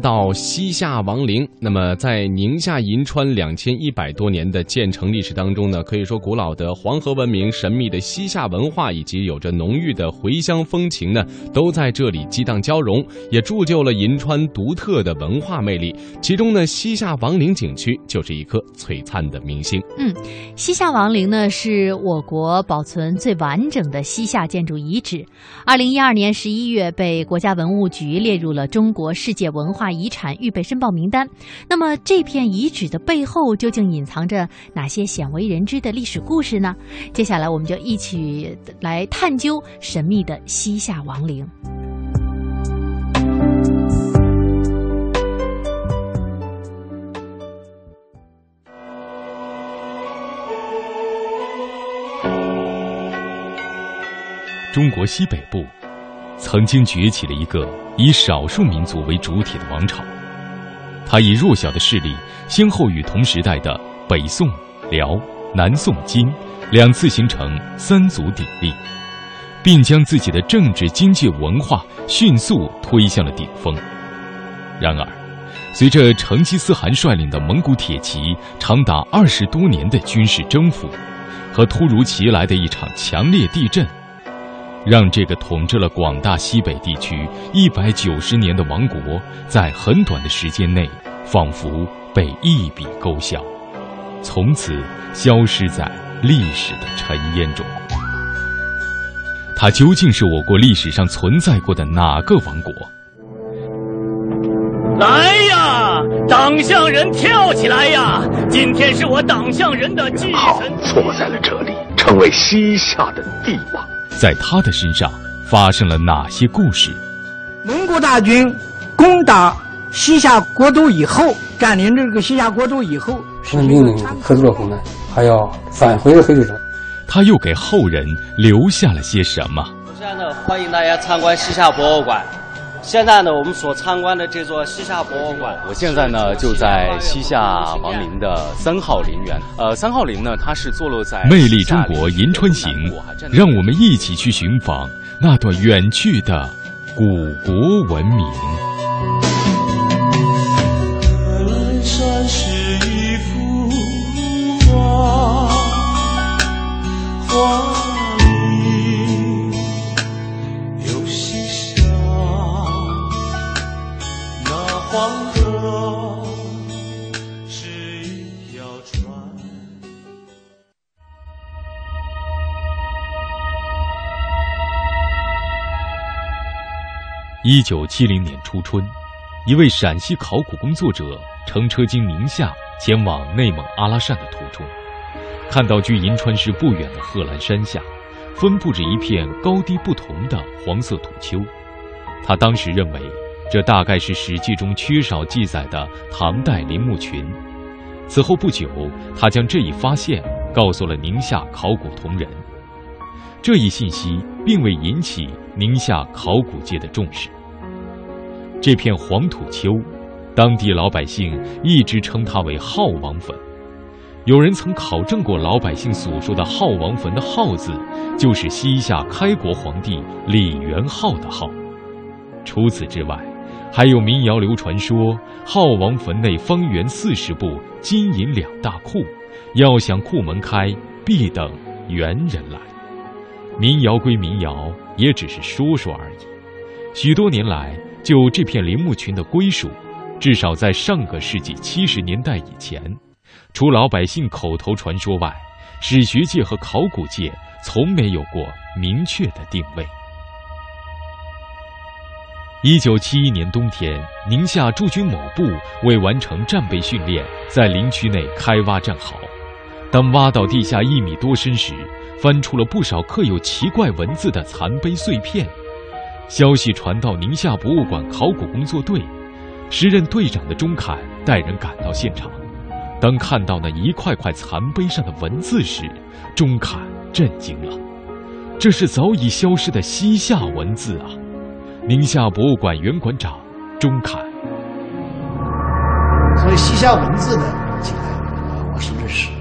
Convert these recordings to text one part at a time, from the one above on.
到西夏王陵，那么在宁夏银川两千一百多年的建成历史当中呢，可以说古老的黄河文明、神秘的西夏文化以及有着浓郁的回乡风情呢，都在这里激荡交融，也铸就了银川独特的文化魅力。其中呢，西夏王陵景区就是一颗璀璨的明星。嗯西夏王陵呢，是我国保存最完整的西夏建筑遗址。二零一二年十一月被国家文物局列入了中国世界文化遗产预备申报名单。那么，这片遗址的背后究竟隐藏着哪些鲜为人知的历史故事呢？接下来，我们就一起来探究神秘的西夏王陵。中国西北部曾经崛起了一个以少数民族为主体的王朝，它以弱小的势力，先后与同时代的北宋、辽、南宋、金两次形成三足鼎立，并将自己的政治、经济、文化迅速推向了顶峰。然而，随着成吉思汗率领的蒙古铁骑长达二十多年的军事征服，和突如其来的一场强烈地震。让这个统治了广大西北地区一百九十年的王国，在很短的时间内，仿佛被一笔勾销，从此消失在历史的尘烟中。它究竟是我国历史上存在过的哪个王国？来呀，党项人跳起来呀！今天是我党项人的祭好神。坐在了这里，成为西夏的帝王。在他的身上发生了哪些故事？蒙古大军攻打西夏国都以后，占领这个西夏国都以后，是命令合作后呢，还要返回黑水城。他又给后人留下了些什么？首先呢，欢迎大家参观西夏博物馆。现在呢，我们所参观的这座西夏博物馆，我现在呢就在西夏王陵的三号陵园。呃，三号陵呢，它是坐落在魅力中国银川行，让我们一起去寻访那段远去的古国文明。一九七零年初春，一位陕西考古工作者乘车经宁夏前往内蒙阿拉善的途中，看到距银川市不远的贺兰山下，分布着一片高低不同的黄色土丘。他当时认为，这大概是《史记》中缺少记载的唐代陵墓群。此后不久，他将这一发现告诉了宁夏考古同仁。这一信息并未引起宁夏考古界的重视。这片黄土丘，当地老百姓一直称它为浩王坟。有人曾考证过老百姓所说的浩王坟的“号”字，就是西夏开国皇帝李元昊的“号”。除此之外，还有民谣流传说，浩王坟内方圆四十步，金银两大库，要想库门开，必等猿人来。民谣归民谣，也只是说说而已。许多年来，就这片陵墓群的归属，至少在上个世纪七十年代以前，除老百姓口头传说外，史学界和考古界从没有过明确的定位。一九七一年冬天，宁夏驻军某部为完成战备训练，在陵区内开挖战壕。当挖到地下一米多深时，翻出了不少刻有奇怪文字的残碑碎片。消息传到宁夏博物馆考古工作队，时任队长的钟侃带人赶到现场。当看到那一块块残碑上的文字时，钟侃震惊了，这是早已消失的西夏文字啊！宁夏博物馆原馆长钟侃，所以西夏文字呢记载，我是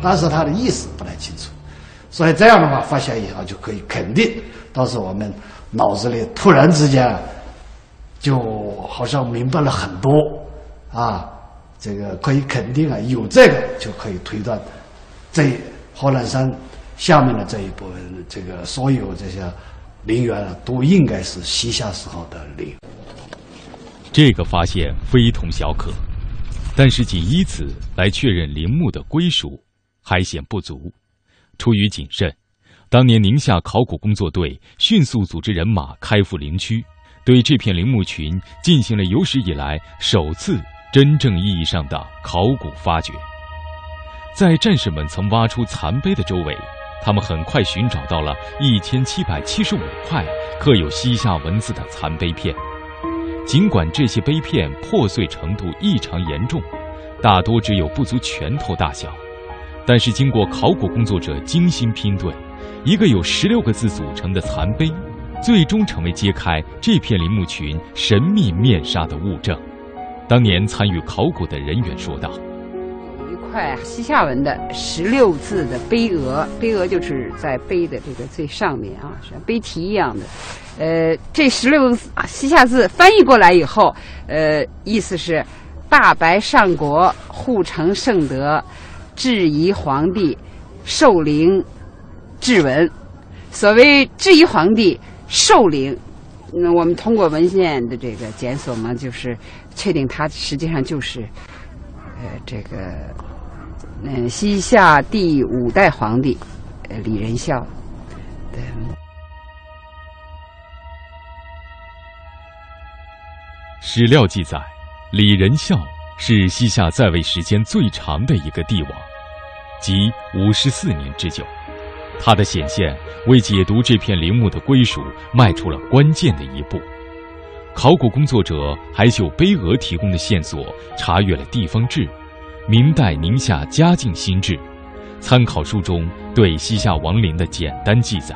但是它的意思不太清楚。所以这样的话，发现以后就可以肯定，当时我们脑子里突然之间就好像明白了很多啊，这个可以肯定啊，有这个就可以推断，这贺兰山下面的这一部分，这个所有这些陵园啊，都应该是西夏时候的陵。这个发现非同小可，但是仅以此来确认陵墓的归属还显不足。出于谨慎，当年宁夏考古工作队迅速组织人马开赴陵区，对这片陵墓群进行了有史以来首次真正意义上的考古发掘。在战士们曾挖出残碑的周围，他们很快寻找到了一千七百七十五块刻有西夏文字的残碑片。尽管这些碑片破碎程度异常严重，大多只有不足拳头大小。但是，经过考古工作者精心拼对，一个有十六个字组成的残碑，最终成为揭开这片陵墓群神秘面纱的物证。当年参与考古的人员说道：“有一块西夏文的十六字的碑额，碑额就是在碑的这个最上面啊，像碑题一样的。呃，这十六个西夏字翻译过来以后，呃，意思是大白上国护城圣德。”质疑皇帝受陵质文，所谓质疑皇帝受陵，那我们通过文献的这个检索嘛，就是确定他实际上就是呃这个嗯西夏第五代皇帝李仁孝。史料记载，李仁孝是西夏在位时间最长的一个帝王。即五十四年之久，他的显现为解读这片陵墓的归属迈出了关键的一步。考古工作者还就碑额提供的线索查阅了地方志、明代宁夏嘉靖新志、参考书中对西夏王陵的简单记载。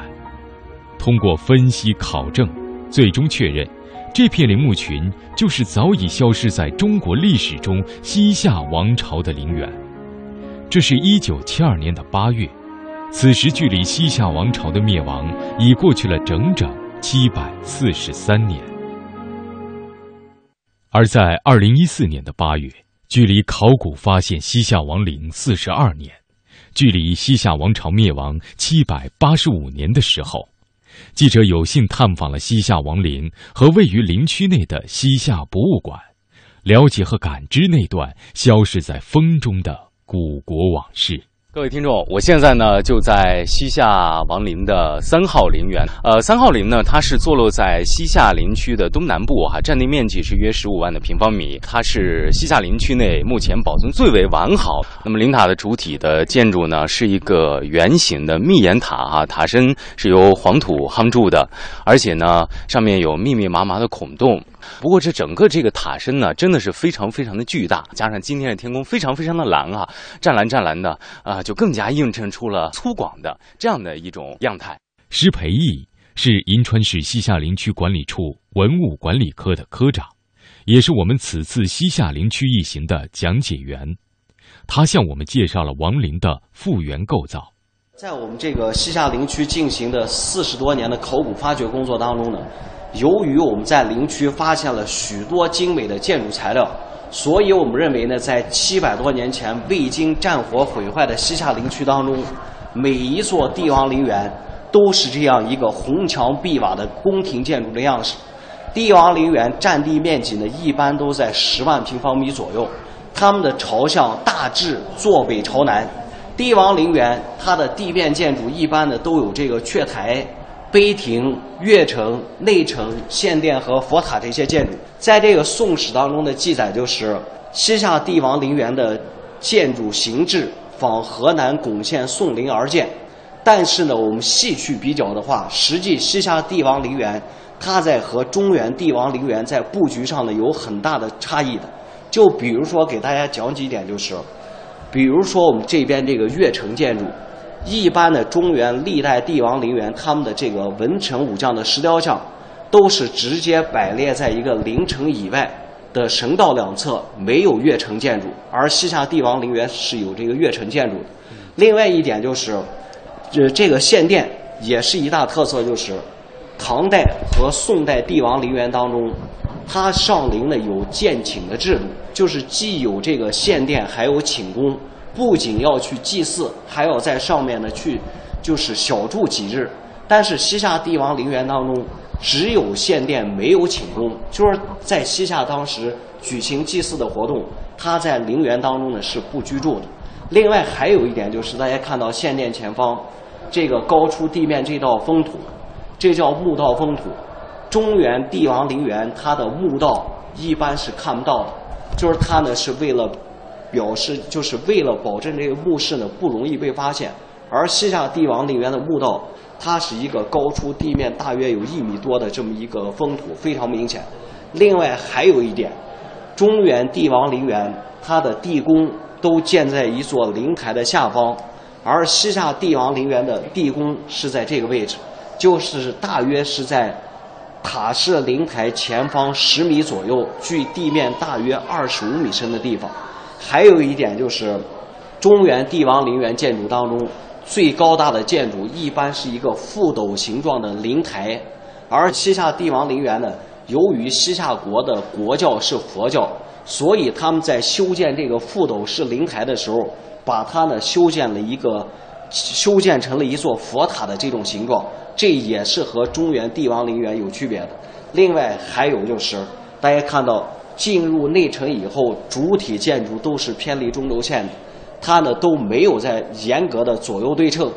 通过分析考证，最终确认这片陵墓群就是早已消失在中国历史中西夏王朝的陵园。这是一九七二年的八月，此时距离西夏王朝的灭亡已过去了整整七百四十三年。而在二零一四年的八月，距离考古发现西夏王陵四十二年，距离西夏王朝灭亡七百八十五年的时候，记者有幸探访了西夏王陵和位于陵区内的西夏博物馆，了解和感知那段消失在风中的。古国往事，各位听众，我现在呢就在西夏王陵的三号陵园。呃，三号陵呢，它是坐落在西夏陵区的东南部，哈，占地面积是约十五万的平方米。它是西夏陵区内目前保存最为完好。那么，陵塔的主体的建筑呢，是一个圆形的密檐塔，哈，塔身是由黄土夯筑的，而且呢，上面有密密麻麻的孔洞。不过，这整个这个塔身呢，真的是非常非常的巨大，加上今天的天空非常非常的蓝啊，湛蓝湛蓝的啊，就更加映衬出了粗犷的这样的一种样态。施培义是银川市西夏陵区管理处文物管理科的科长，也是我们此次西夏陵区一行的讲解员。他向我们介绍了王陵的复原构造。在我们这个西夏陵区进行的四十多年的考古发掘工作当中呢。由于我们在陵区发现了许多精美的建筑材料，所以我们认为呢，在七百多年前未经战火毁坏的西夏陵区当中，每一座帝王陵园都是这样一个红墙碧瓦的宫廷建筑的样式。帝王陵园占地面积呢，一般都在十万平方米左右，它们的朝向大致坐北朝南。帝王陵园它的地面建筑一般呢都有这个阙台。碑亭、月城、内城、献殿和佛塔这些建筑，在这个《宋史》当中的记载就是，西夏帝王陵园的建筑形制仿河南巩县宋陵而建。但是呢，我们细去比较的话，实际西夏帝王陵园它在和中原帝王陵园在布局上呢有很大的差异的。就比如说，给大家讲几点，就是，比如说我们这边这个月城建筑。一般的中原历代帝王陵园，他们的这个文臣武将的石雕像，都是直接摆列在一个陵城以外的神道两侧，没有越城建筑。而西夏帝王陵园是有这个越城建筑的，另外一点就是，这这个献殿也是一大特色，就是唐代和宋代帝王陵园当中，它上陵呢有建寝的制度，就是既有这个献殿，还有寝宫，不仅要去祭祀，还要在上面呢去就是小住几日。但是西夏帝王陵园当中，只有献殿，没有寝宫，就是在西夏当时举行祭祀的活动，他在陵园当中呢是不居住的。另外还有一点就是，大家看到献殿前方这个高出地面这道封土，这叫墓道封土。中原帝王陵园它的墓道一般是看不到的，就是它呢是为了表示，就是为了保证这个墓室呢不容易被发现。而西夏帝王陵园的墓道，它是一个高出地面大约有一米多的这么一个封土，非常明显。另外还有一点，中原帝王陵园它的地宫都建在一座灵台的下方，而西夏帝王陵园的地宫是在这个位置，就是大约是在塔式灵台前方十米左右，距地面大约二十五米深的地方。还有一点就是，中原帝王陵园建筑当中最高大的建筑一般是一个覆斗形状的灵台，而西夏帝王陵园呢，由于西夏国的国教是佛教，所以他们在修建这个覆斗式灵台的时候，把它呢修建了一个修建成了一座佛塔的这种形状，这也是和中原帝王陵园有区别的。另外还有就是，大家看到进入内城以后，主体建筑都是偏离中轴线的，它呢都没有在严格的左右对称。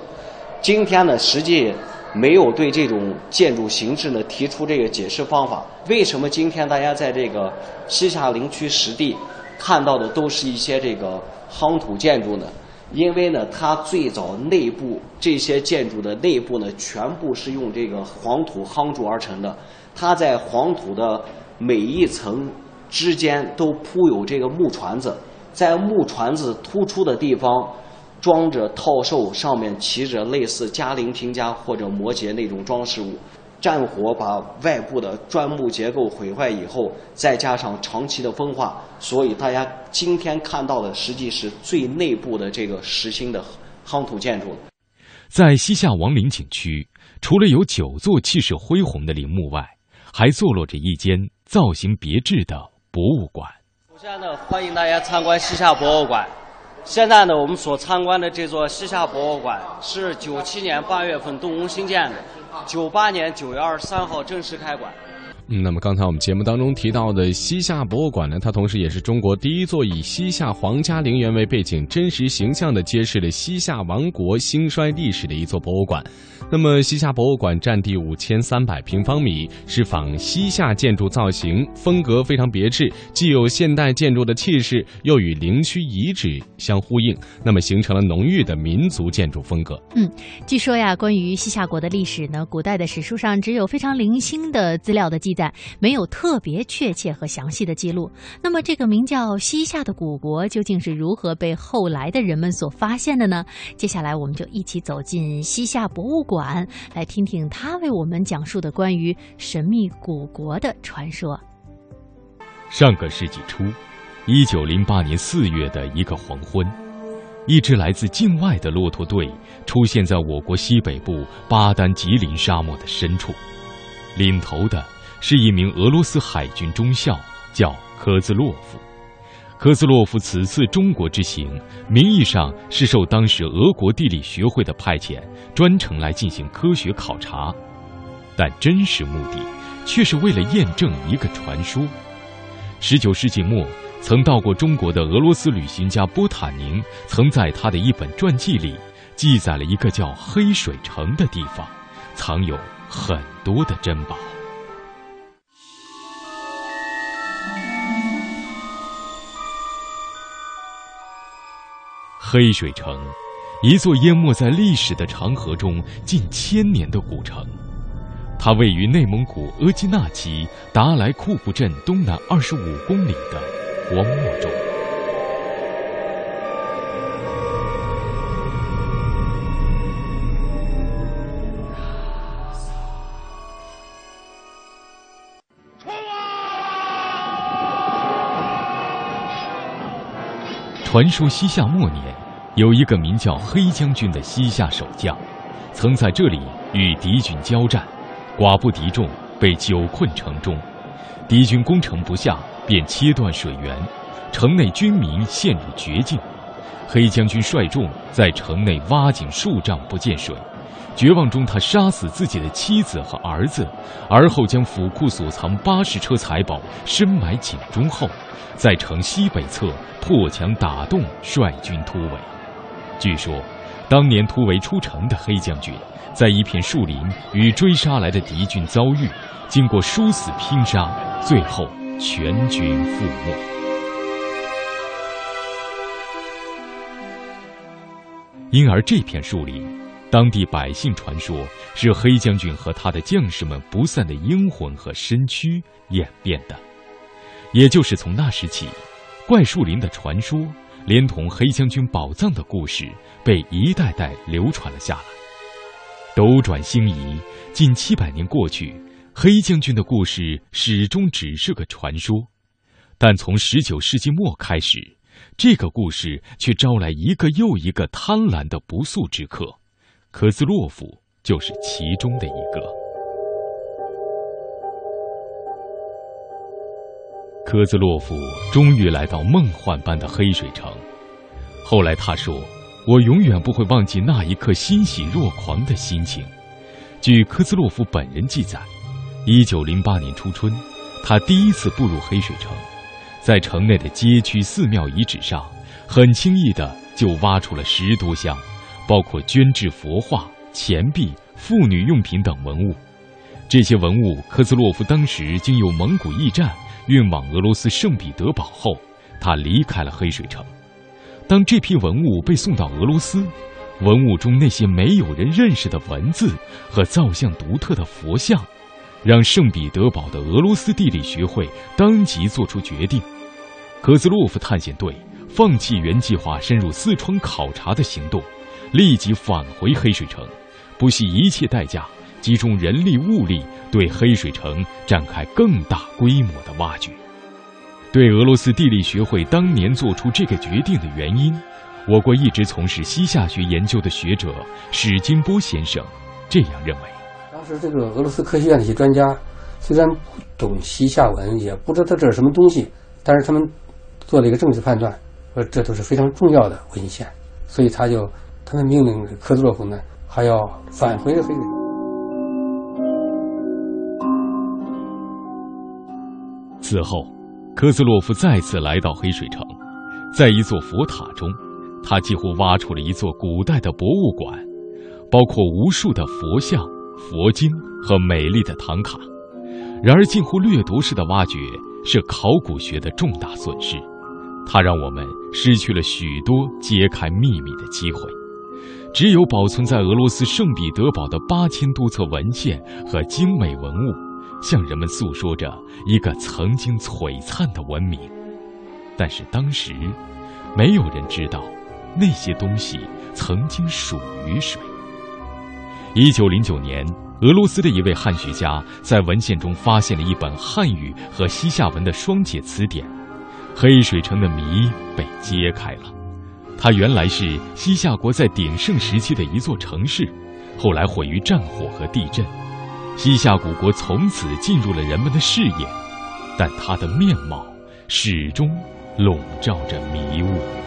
今天呢，实际没有对这种建筑形式呢提出这个解释方法。为什么今天大家在这个西夏陵区实地看到的都是一些这个夯土建筑呢？因为呢，它最早内部这些建筑的内部呢，全部是用这个黄土夯筑而成的。它在黄土的每一层之间都铺有这个木船子，在木船子突出的地方装着套兽，上面骑着类似嘉陵平家或者摩羯那种装饰物。战火把外部的砖木结构毁坏以后，再加上长期的风化，所以大家今天看到的实际是最内部的这个实心的夯土建筑。在西夏王陵景区，除了有九座气势恢宏的陵墓外，还坐落着一间造型别致的博物馆。首先呢，欢迎大家参观西夏博物馆。现在呢，我们所参观的这座西夏博物馆是九七年八月份动工兴建的，九八年九月二十三号正式开馆。嗯，那么刚才我们节目当中提到的西夏博物馆呢，它同时也是中国第一座以西夏皇家陵园为背景、真实形象的揭示了西夏王国兴衰历史的一座博物馆。那么，西夏博物馆占地五千三百平方米，是仿西夏建筑造型，风格非常别致，既有现代建筑的气势，又与陵区遗址相呼应，那么形成了浓郁的民族建筑风格。嗯，据说呀，关于西夏国的历史呢，古代的史书上只有非常零星的资料的记载，没有特别确切和详细的记录。那么，这个名叫西夏的古国究竟是如何被后来的人们所发现的呢？接下来，我们就一起走进西夏博物馆。来听听他为我们讲述的关于神秘古国的传说。上个世纪初，一九零八年四月的一个黄昏，一支来自境外的骆驼队出现在我国西北部巴丹吉林沙漠的深处，领头的是一名俄罗斯海军中校，叫科兹洛夫。科兹洛夫此次中国之行，名义上是受当时俄国地理学会的派遣，专程来进行科学考察，但真实目的却是为了验证一个传说。十九世纪末，曾到过中国的俄罗斯旅行家波塔宁，曾在他的一本传记里记载了一个叫黑水城的地方，藏有很多的珍宝。黑水城，一座淹没在历史的长河中近千年的古城，它位于内蒙古额济纳旗达莱库布镇东南二十五公里的荒漠中。传说西夏末年，有一个名叫黑将军的西夏守将，曾在这里与敌军交战，寡不敌众，被久困城中。敌军攻城不下，便切断水源，城内军民陷入绝境。黑将军率众在城内挖井数丈不见水，绝望中他杀死自己的妻子和儿子，而后将府库所藏八十车财宝深埋井中后，在城西北侧破墙打洞，率军突围。据说，当年突围出城的黑将军，在一片树林与追杀来的敌军遭遇，经过殊死拼杀，最后全军覆没。因而这片树林，当地百姓传说是黑将军和他的将士们不散的英魂和身躯演变的。也就是从那时起，怪树林的传说，连同黑将军宝藏的故事，被一代代流传了下来。斗转星移，近七百年过去，黑将军的故事始终只是个传说。但从十九世纪末开始。这个故事却招来一个又一个贪婪的不速之客，科兹洛夫就是其中的一个。科兹洛夫终于来到梦幻般的黑水城。后来他说：“我永远不会忘记那一刻欣喜若狂的心情。”据科兹洛夫本人记载，一九零八年初春，他第一次步入黑水城。在城内的街区寺庙遗址上，很轻易的就挖出了十多箱，包括捐制佛画、钱币、妇女用品等文物。这些文物，科兹洛夫当时经由蒙古驿站运往俄罗斯圣彼得堡后，他离开了黑水城。当这批文物被送到俄罗斯，文物中那些没有人认识的文字和造像独特的佛像，让圣彼得堡的俄罗斯地理学会当即做出决定。科兹洛夫探险队放弃原计划深入四川考察的行动，立即返回黑水城，不惜一切代价，集中人力物力对黑水城展开更大规模的挖掘。对俄罗斯地理学会当年做出这个决定的原因，我国一直从事西夏学研究的学者史金波先生这样认为：当时这个俄罗斯科学院的一些专家虽然不懂西夏文，也不知道这是什么东西，但是他们。做了一个政治判断，说这都是非常重要的文献，所以他就他们命令科兹洛夫呢还要返回黑水。此后，科兹洛夫再次来到黑水城，在一座佛塔中，他几乎挖出了一座古代的博物馆，包括无数的佛像、佛经和美丽的唐卡。然而，近乎掠夺式的挖掘是考古学的重大损失。它让我们失去了许多揭开秘密的机会，只有保存在俄罗斯圣彼得堡的八千多册文献和精美文物，向人们诉说着一个曾经璀璨的文明。但是当时，没有人知道那些东西曾经属于谁。一九零九年，俄罗斯的一位汉学家在文献中发现了一本汉语和西夏文的双解词典。黑水城的谜被揭开了，它原来是西夏国在鼎盛时期的一座城市，后来毁于战火和地震，西夏古国从此进入了人们的视野，但它的面貌始终笼罩着迷雾。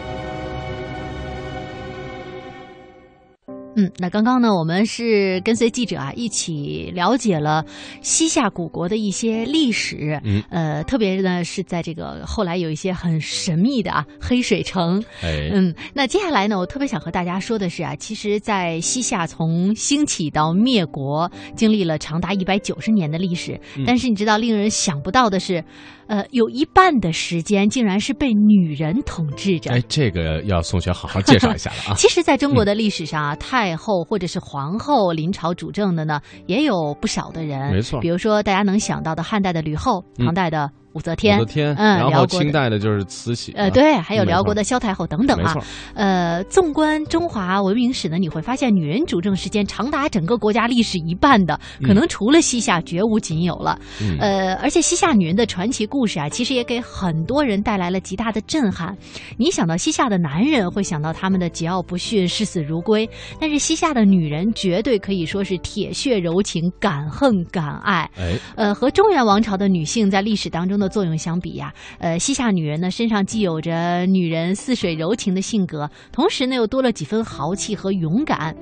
嗯，那刚刚呢，我们是跟随记者啊一起了解了西夏古国的一些历史，嗯，呃，特别呢是在这个后来有一些很神秘的啊黑水城，哎，嗯，那接下来呢，我特别想和大家说的是啊，其实，在西夏从兴起到灭国，经历了长达一百九十年的历史，但是你知道，令人想不到的是。呃，有一半的时间竟然是被女人统治着。哎，这个要宋学好好介绍一下了啊。其实，在中国的历史上啊，太后或者是皇后临朝主政的呢，也有不少的人。没错，比如说大家能想到的汉代的吕后，唐代的武则天，武则天，嗯，然后。清代的就是慈禧，呃，啊对，还有辽国的萧太后等等啊。呃，纵观中华文明史呢，你会发现女人主政时间长达整个国家历史一半的，可能除了西夏，绝无仅有了。嗯呃，而且西夏女人的传奇故事啊，其实也给很多人带来了极大的震撼。你想到西夏的男人，会想到他们的桀骜不驯、视死如归，但是西夏的女人绝对可以说是铁血柔情、敢恨敢爱。哎，呃，和中原王朝的女性在历史当中的作用相比呀、呃，西夏女人呢身上既有着女人似水柔情的性格，同时呢又多了几分豪气和勇敢，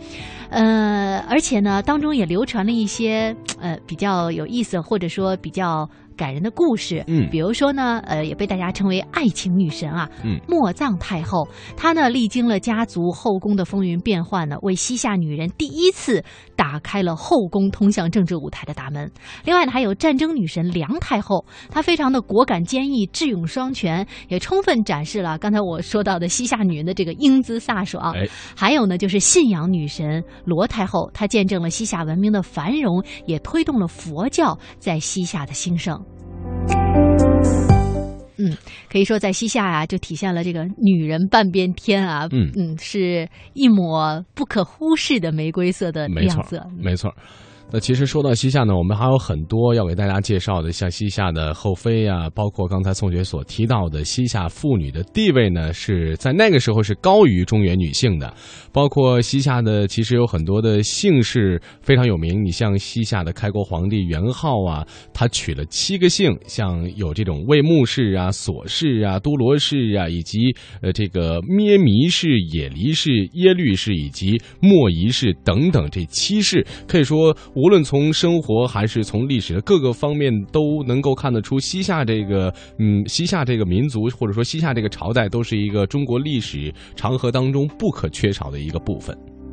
呃，而且呢当中也流传了一些呃比较有意思或者说比较。感人的故事，嗯比如说呢，呃，也被大家称为爱情女神啊，嗯莫藏太后，她呢历经了家族后宫的风云变幻呢，为西夏女人第一次打开了后宫通向政治舞台的大门。另外呢，还有战争女神梁太后，她非常的果敢坚毅、智勇双全，也充分展示了刚才我说到的西夏女人的这个英姿飒爽。哎还有呢，就是信仰女神罗太后，她见证了西夏文明的繁荣，也推动了佛教在西夏的兴盛。嗯，可以说在西夏啊，就体现了这个女人半边天啊，嗯嗯是一抹不可忽视的玫瑰色的没错亮色。，没错。那其实说到西夏呢，我们还有很多要给大家介绍的，像西夏的后妃啊，包括刚才宋学所提到的西夏妇女的地位呢，是在那个时候是高于中原女性的。包括西夏的，其实有很多的姓氏非常有名，你像西夏的开国皇帝元昊啊，他取了七个姓，像有这种魏穆氏啊、索氏啊、都罗氏啊，以及呃这个咩弥氏、野黎氏、耶律氏以及莫夷氏等等这七氏，可以说无论从生活还是从历史的各个方面，都能够看得出西夏这个嗯西夏这个民族或者说西夏这个朝代都是一个中国历史长河当中不可缺少的一个部分。